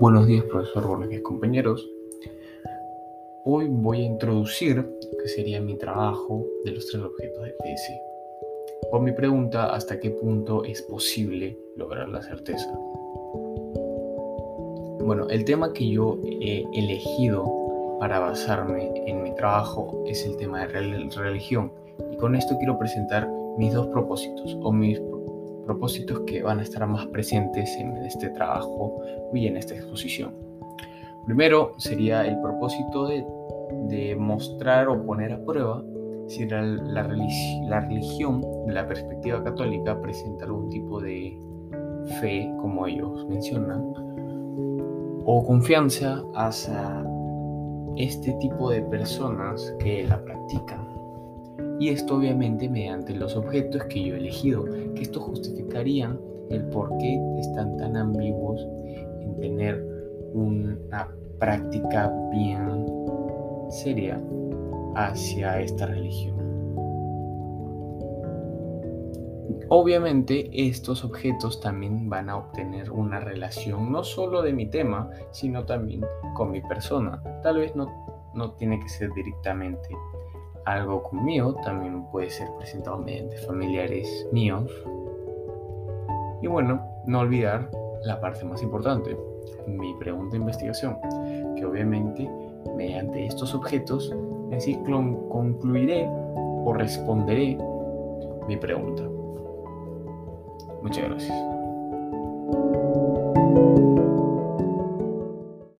Buenos días, profesor, buenos compañeros. Hoy voy a introducir que sería mi trabajo de los tres objetos de TS. Con mi pregunta, ¿hasta qué punto es posible lograr la certeza? Bueno, el tema que yo he elegido para basarme en mi trabajo es el tema de religión. Y con esto quiero presentar mis dos propósitos o mis propósitos que van a estar más presentes en este trabajo y en esta exposición. Primero sería el propósito de, mostrar o poner a prueba si la, religión la perspectiva católica presenta algún tipo de fe, como ellos mencionan, o confianza hacia este tipo de personas que la practican. Y esto obviamente mediante los objetos que yo he elegido, que esto justificarían el por qué están tan ambiguos en tener una práctica bien seria hacia esta religión. Obviamente estos objetos también van a obtener una relación no solo de mi tema, sino también con mi persona. Tal vez no, no tiene que ser directamente algo conmigo, también puede ser presentado mediante familiares míos. Y bueno, no olvidar la parte más importante, mi pregunta de investigación, que obviamente mediante estos objetos así concluiré o responderé mi pregunta. Muchas gracias.